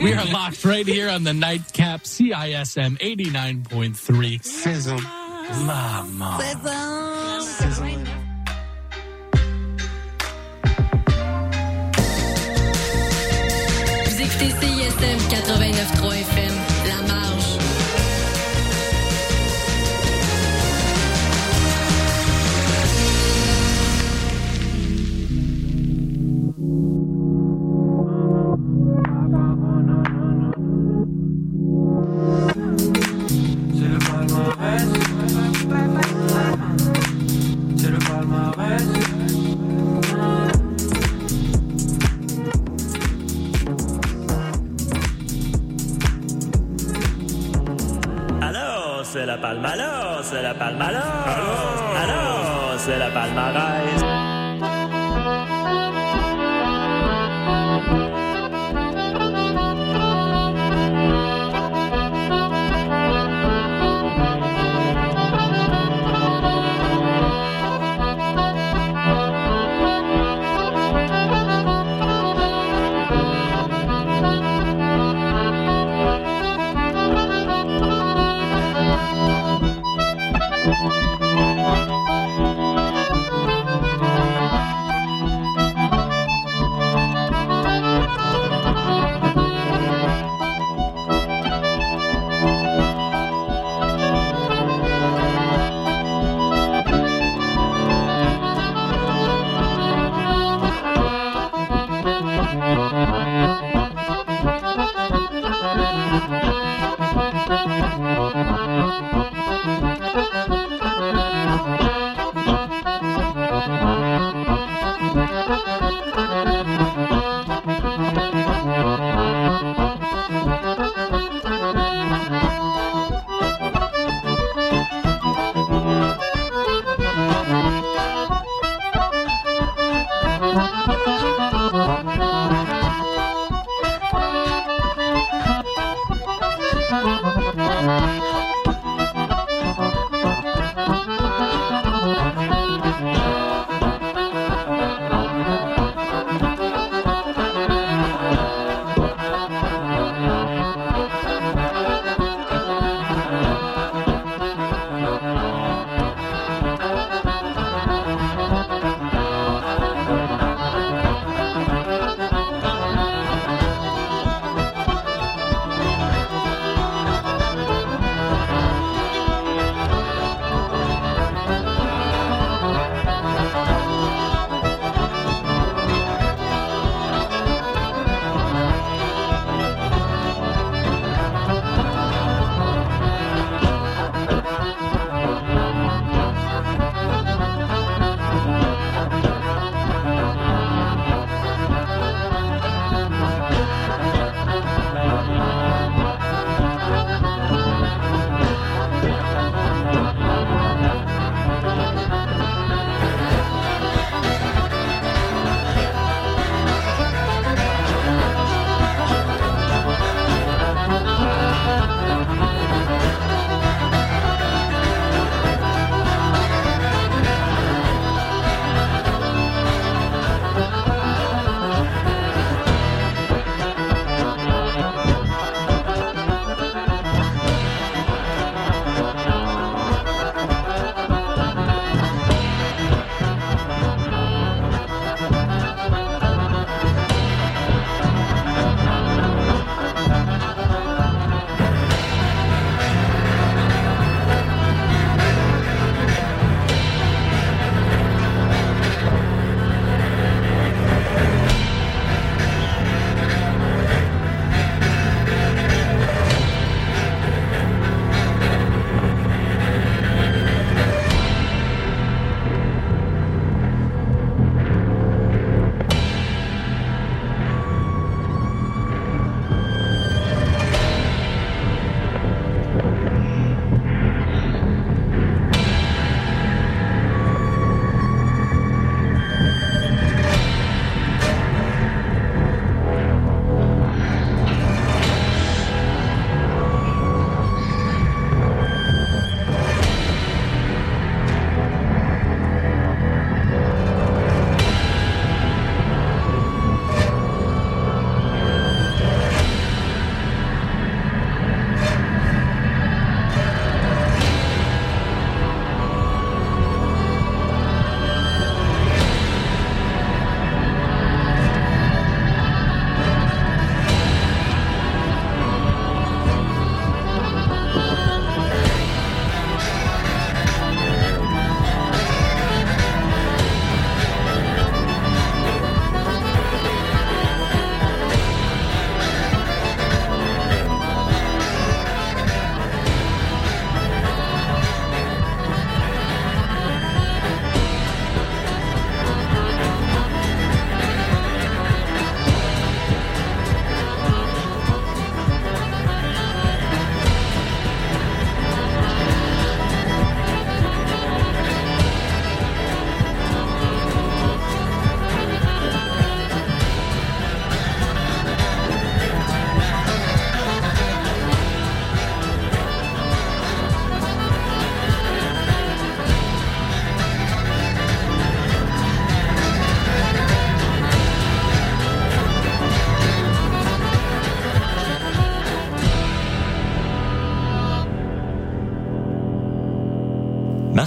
we are locked right here on the nightcap CISM 89.3. Sizzle. Mama. Vous écoutez CISM 89.3 FM, La Marge.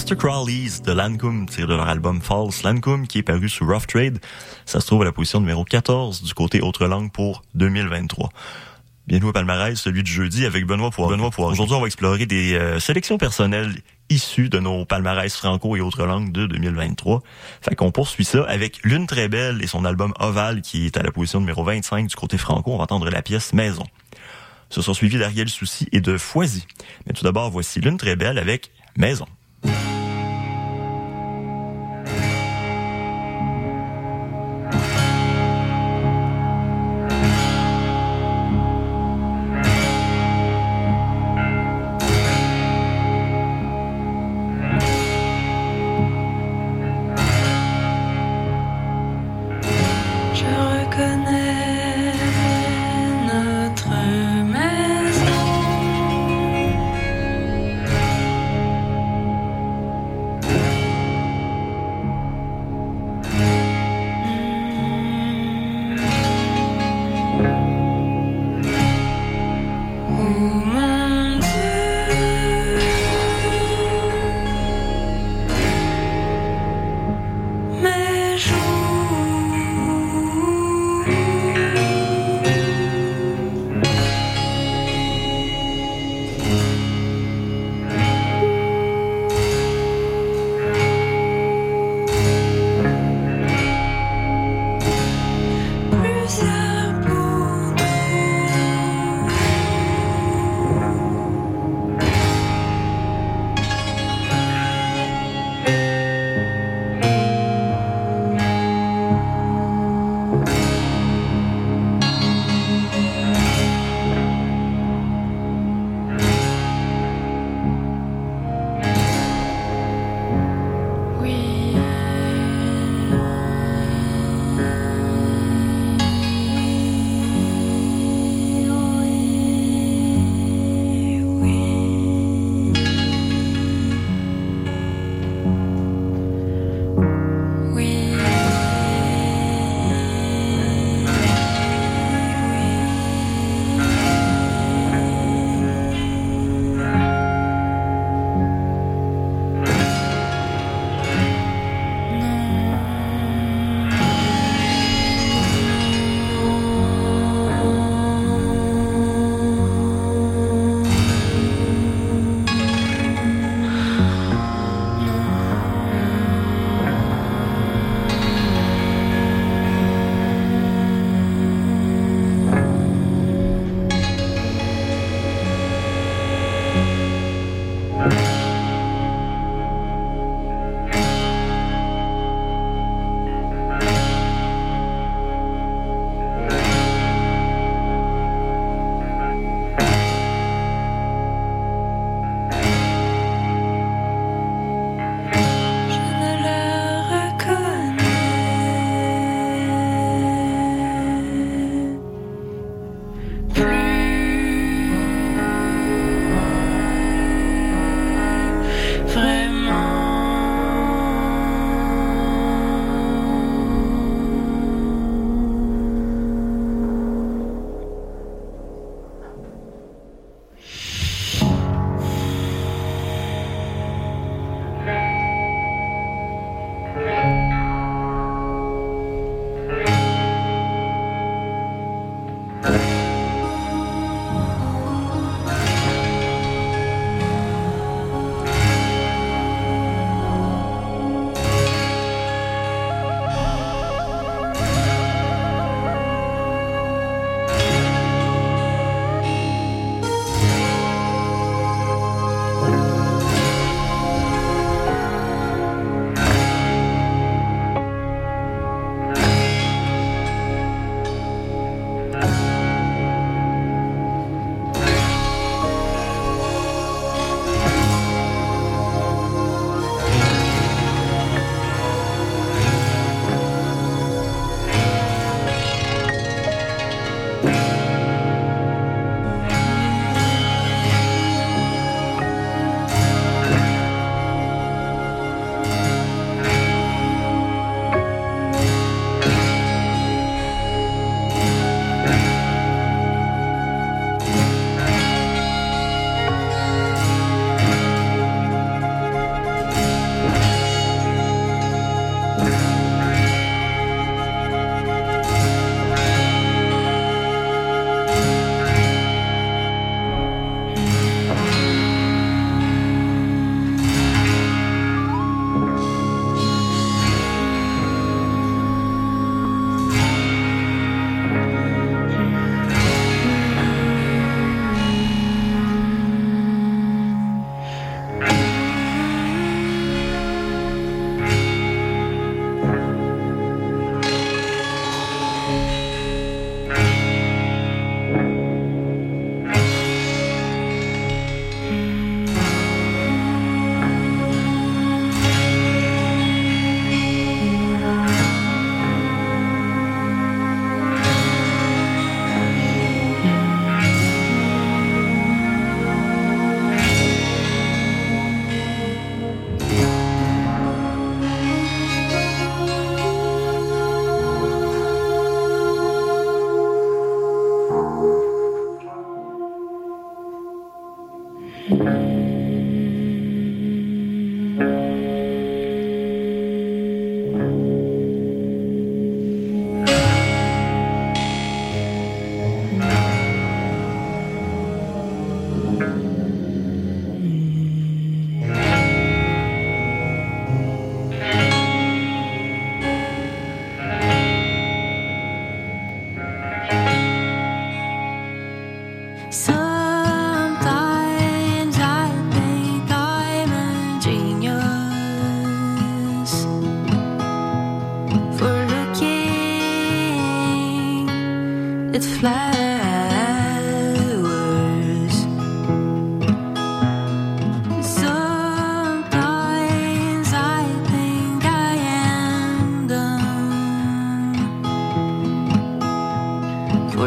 Aleister Crowley's de Lancome, tiré de leur album False Lancome, qui est paru sous Rough Trade. Ça se trouve à la position numéro 14 du côté Autre Langue pour 2023. Bienvenue au palmarès, celui du jeudi avec Benoît Poirier. Benoît Poirier. Aujourd'hui, on va explorer des euh, sélections personnelles issues de nos palmarès franco et autres langues de 2023. Fait qu'on poursuit ça avec Lune très belle et son album Oval qui est à la position numéro 25 du côté franco. On va entendre la pièce Maison. Ce sera suivi d'Ariel Souci et de Foisy. Mais tout d'abord, voici Lune très belle avec Maison. Thank you.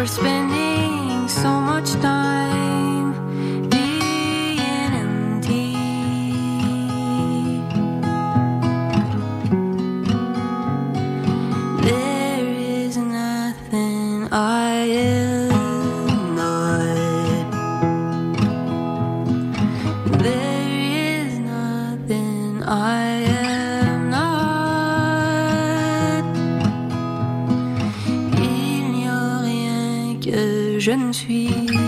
Spending so much time que je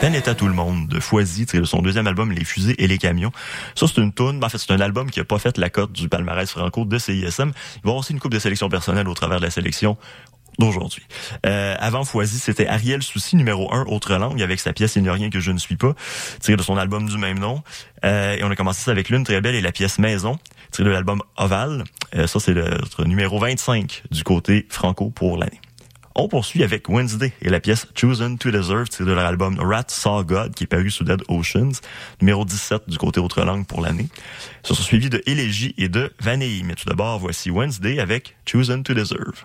Peine est à tout le monde de Foisy, tiré de son deuxième album Les fusées et les camions. Ça c'est une tune, en fait c'est un album qui a pas fait la cote du palmarès franco de CISM. Il va avoir aussi une coupe de sélection personnelle au travers de la sélection d'aujourd'hui. Euh, avant Foisy, c'était Ariel Souci, numéro 1, Autre langue, avec sa pièce Il n'y a rien que je ne suis pas, tiré de son album du même nom. Euh, et on a commencé ça avec Lune très belle et la pièce Maison, tiré de l'album Oval. Euh, ça, c'est le notre numéro 25 du côté franco pour l'année. On poursuit avec Wednesday et la pièce Chosen to Deserve, tirée de leur album Rat Saw God, qui est paru sous Dead Oceans, numéro 17 du côté autre langue pour l'année. Ce sont suivis de Élégie et de Vanille. Mais tout d'abord, voici Wednesday avec Chosen to Deserve.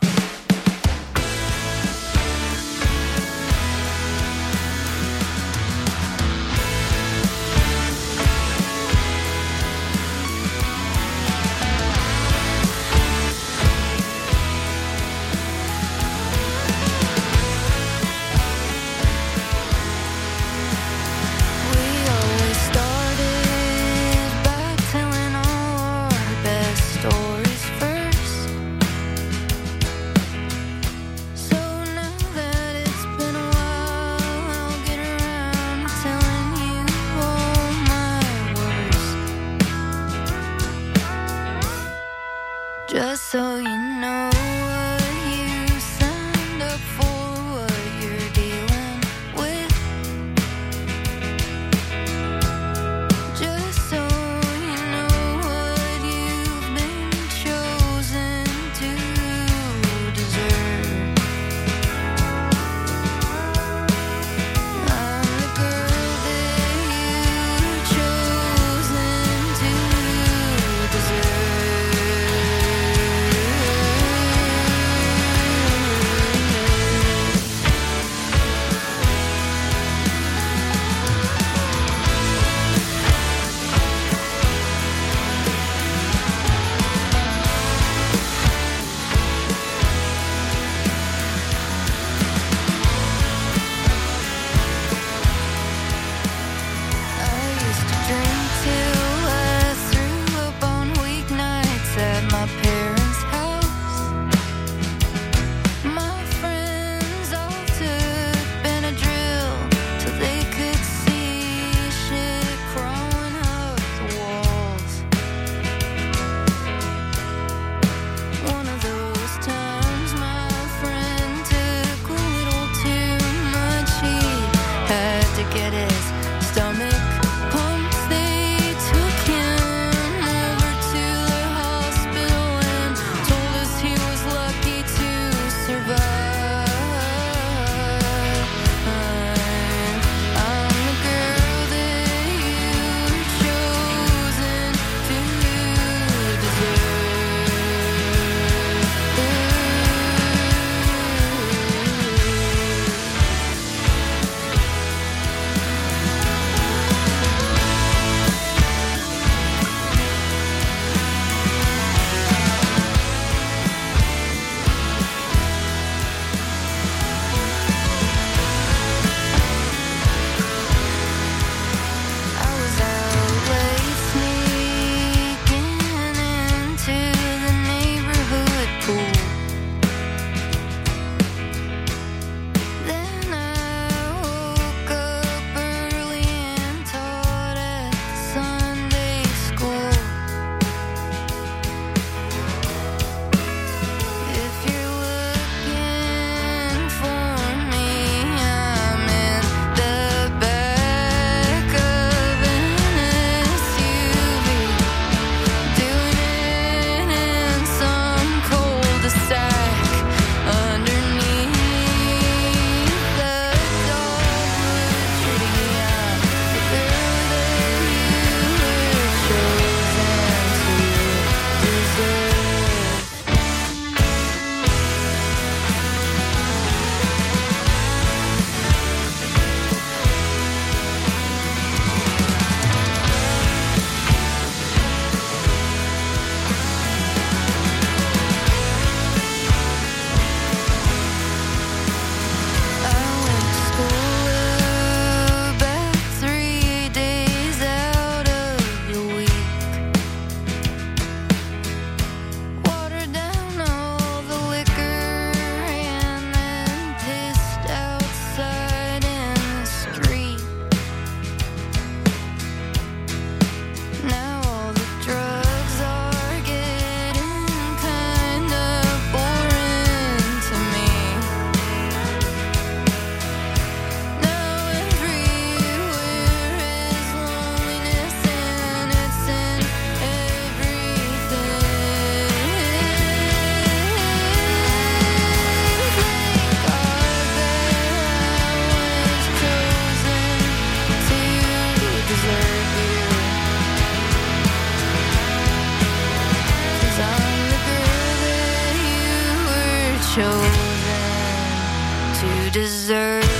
Chosen to deserve.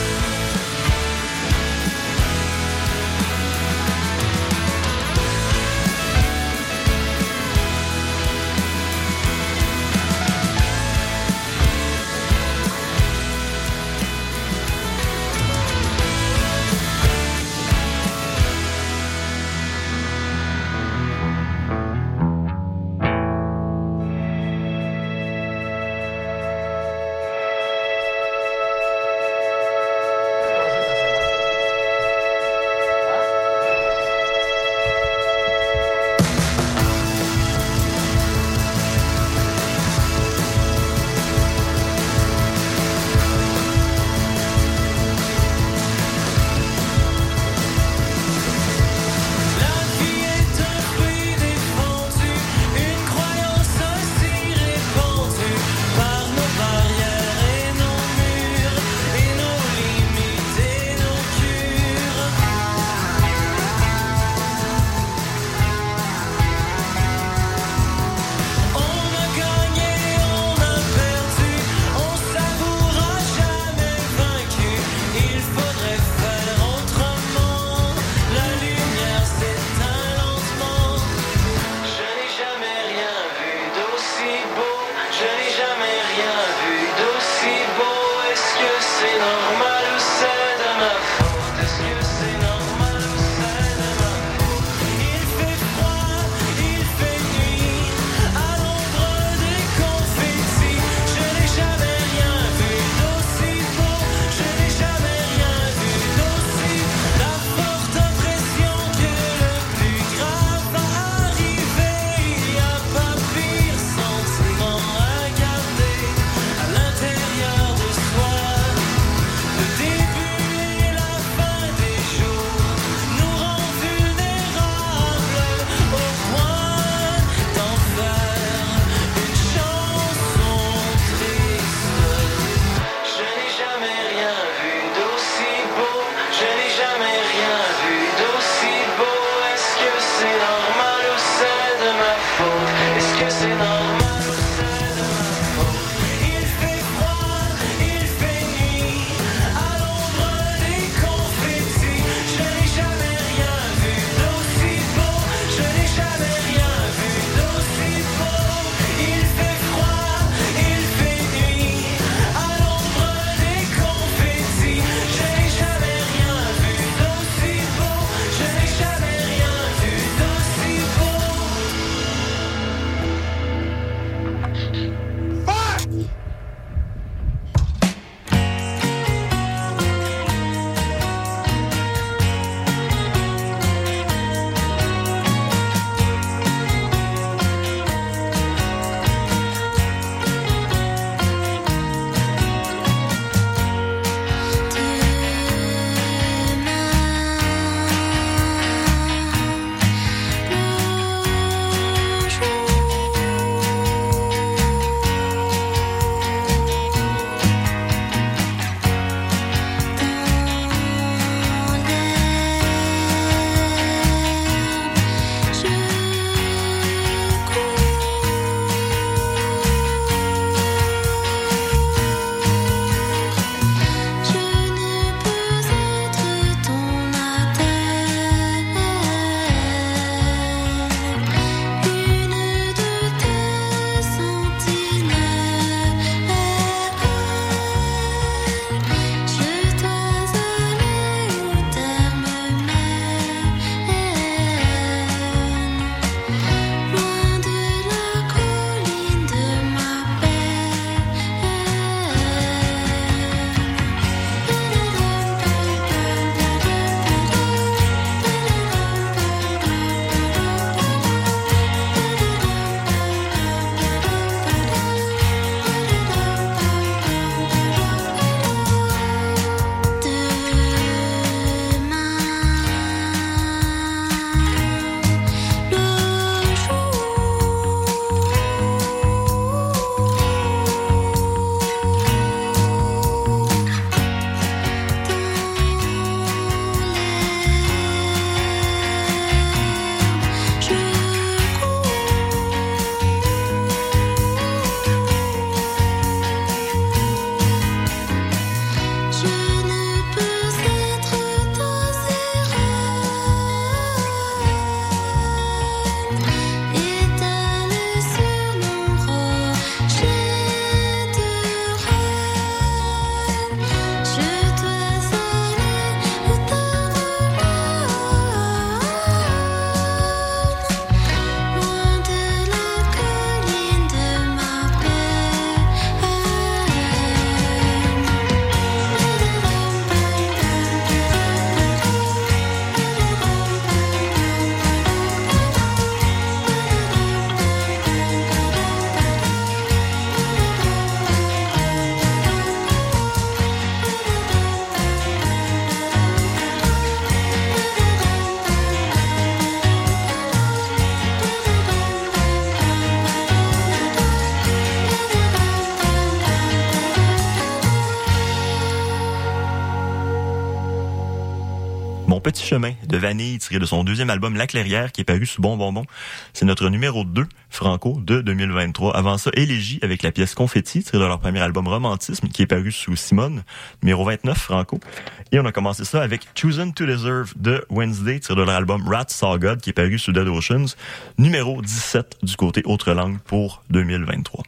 Petit chemin de Vanille tiré de son deuxième album La Clairière qui est paru sous Bon Bonbon. C'est notre numéro 2, Franco, de 2023. Avant ça, Élégie avec la pièce Confetti tirée de leur premier album Romantisme qui est paru sous Simone, numéro 29, Franco. Et on a commencé ça avec Chosen to Deserve de Wednesday tiré de leur album Rat Saw God qui est paru sous Dead Oceans, numéro 17 du côté autre langue pour 2023.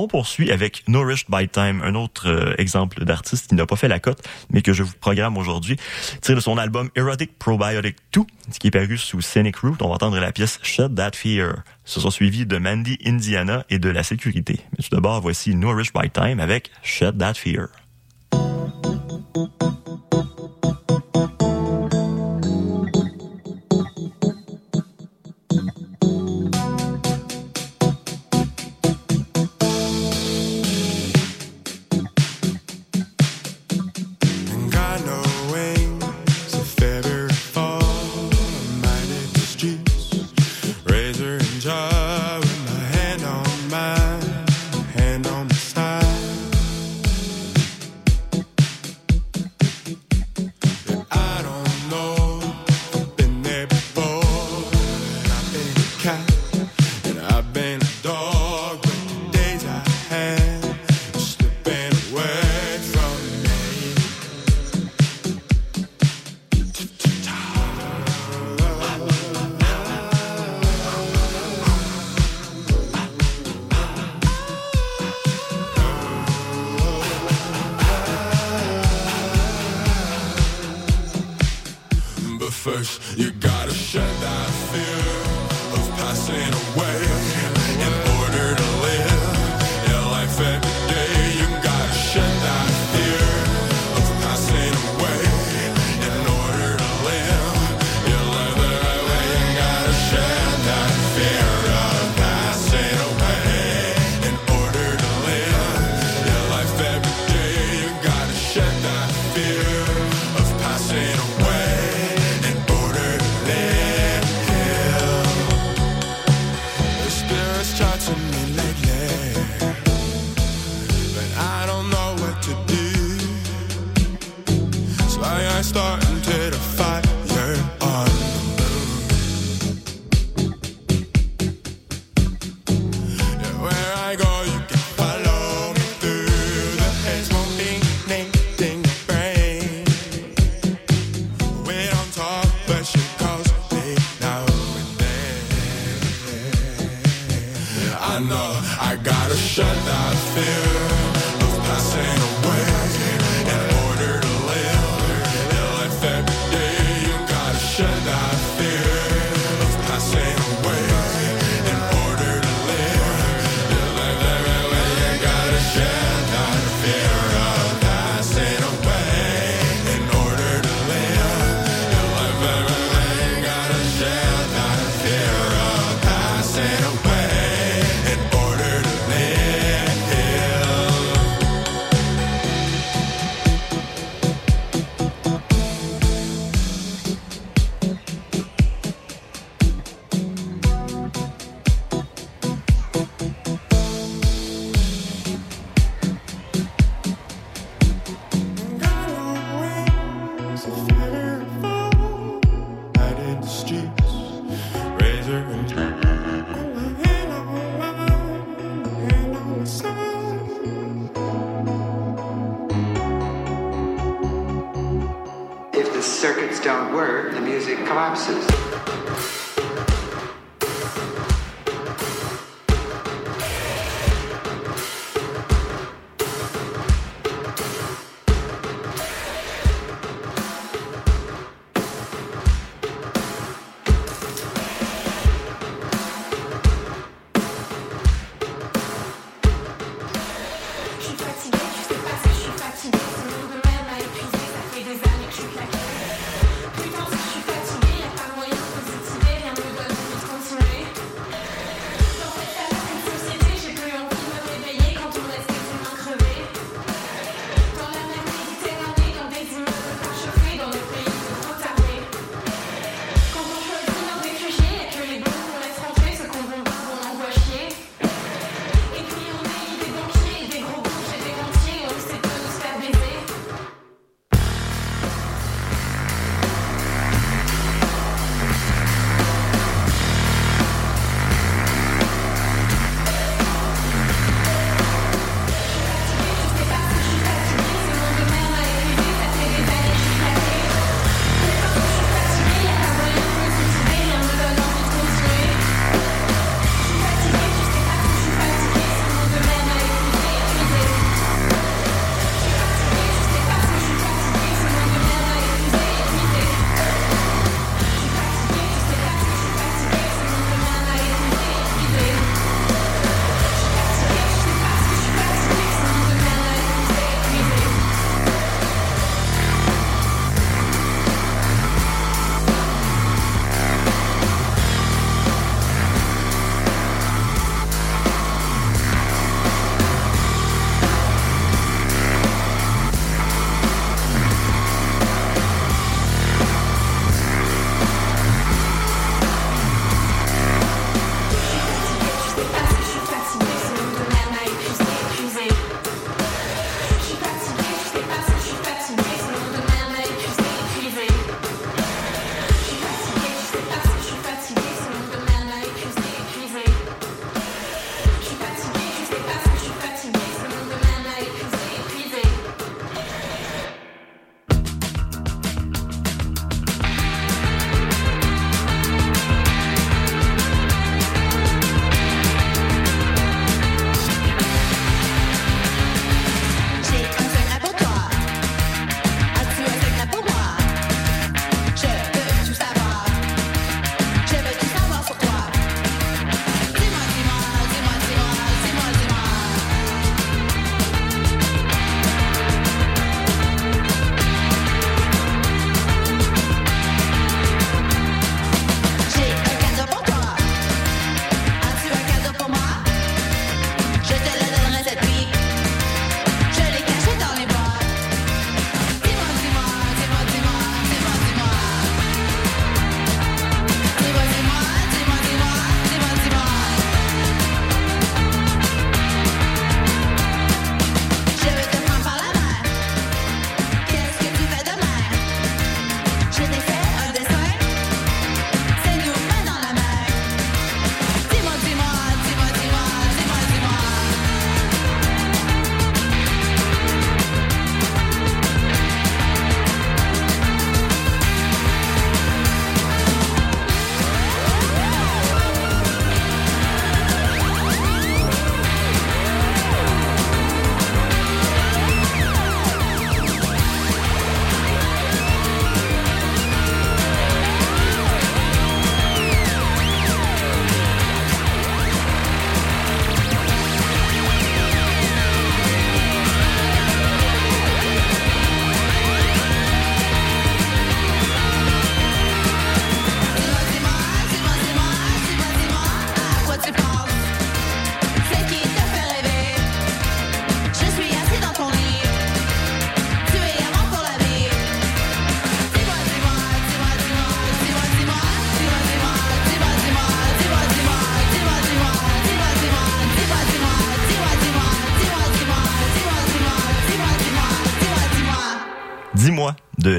On poursuit avec Nourished by Time, un autre euh, exemple d'artiste qui n'a pas fait la cote, mais que je vous programme aujourd'hui. Tiré de son album Erotic Probiotic 2, qui est paru sous Scenic Route. On va entendre la pièce Shut That Fear. Ce sont suivis de Mandy Indiana et de La Sécurité. Mais tout d'abord, voici Nourished by Time avec Shut That Fear.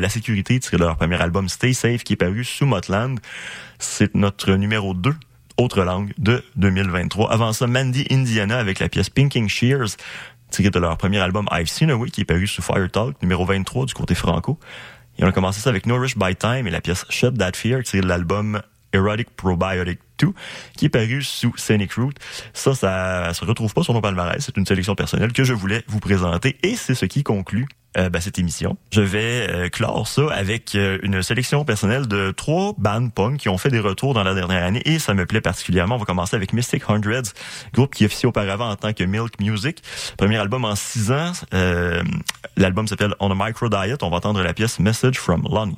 Sécurité, tiré de leur premier album Stay Safe, qui est paru sous Motland. C'est notre numéro 2 autre langue de 2023. Avant ça, Mandy Indiana avec la pièce Pinking Shears, tiré de leur premier album I've Seen a qui est paru sous Fire Talk, numéro 23 du côté franco. Et on a commencé ça avec Nourish by Time et la pièce Shut That Fear, de l'album Erotic Probiotic 2, qui est paru sous Scenic Route. Ça, ça se retrouve pas sur nos palmarès. C'est une sélection personnelle que je voulais vous présenter et c'est ce qui conclut ben, cette émission. Je vais euh, clore ça avec euh, une sélection personnelle de trois bands punk qui ont fait des retours dans la dernière année et ça me plaît particulièrement. On va commencer avec Mystic Hundreds, groupe qui officiait auparavant en tant que Milk Music. Premier album en six ans. Euh, L'album s'appelle On a Micro Diet. On va entendre la pièce Message from Lonnie.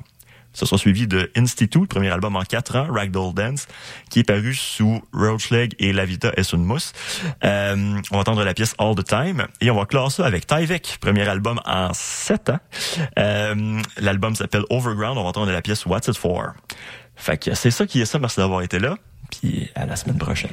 Ça sera suivi de Institute, premier album en quatre ans, Ragdoll Dance, qui est paru sous Roachleg et La Vita est. Euh, on va entendre la pièce All the Time et on va clore ça avec Tyvek, premier album en sept ans. Euh, L'album s'appelle Overground, on va entendre la pièce What's It For. Fait que c'est ça qui est ça, merci d'avoir été là, puis à la semaine prochaine.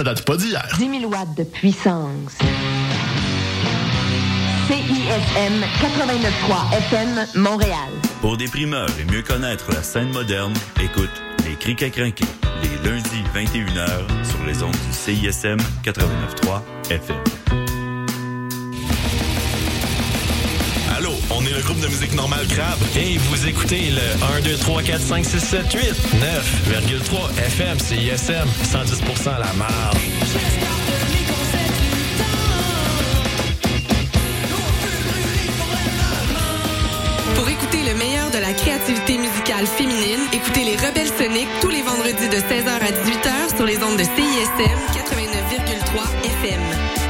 Ça date pas d'hier. 10 000 watts de puissance. CISM 89.3 FM Montréal. Pour des primeurs et mieux connaître la scène moderne, écoute Les Criques à crinquer, les lundis 21h sur les ondes du CISM 89.3 FM. On est le groupe de musique normale Crabe. Et vous écoutez le 1, 2, 3, 4, 5, 6, 7, 8, 9,3 FM, CISM, 110% à la marge. Pour écouter le meilleur de la créativité musicale féminine, écoutez les Rebelles Soniques tous les vendredis de 16h à 18h sur les ondes de CISM 89,3 FM.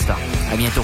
Benstar. À bientôt.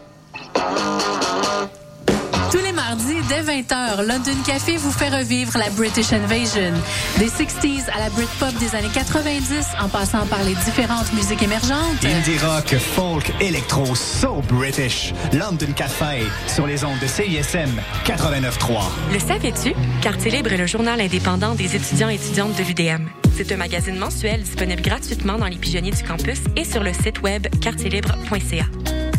Tous les mardis, dès 20h, London Café vous fait revivre la British Invasion. Des 60s à la Britpop des années 90, en passant par les différentes musiques émergentes. Indie rock, folk, électro, so British. London Café, sur les ondes de CISM 89.3. Le savais-tu? Quartier Libre est le journal indépendant des étudiants et étudiantes de l'UDM. C'est un magazine mensuel disponible gratuitement dans les pigeonniers du campus et sur le site web quartierlibre.ca.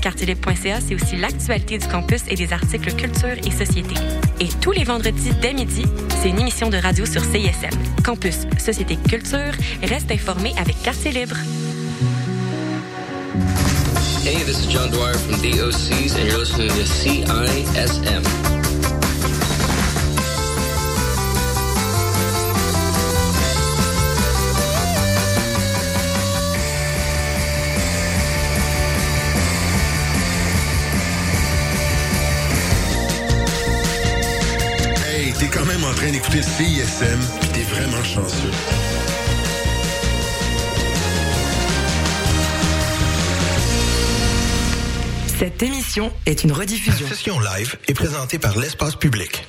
Quartierlibre.ca, c'est aussi l'actualité du campus et des articles culture et société. Et tous les vendredis dès midi, c'est une émission de radio sur CISM. Campus, société, culture, reste informé avec Quartier Libre. Même en train d'écouter CISM, pis t'es vraiment chanceux. Cette émission est une rediffusion. La session live est présentée par l'espace public.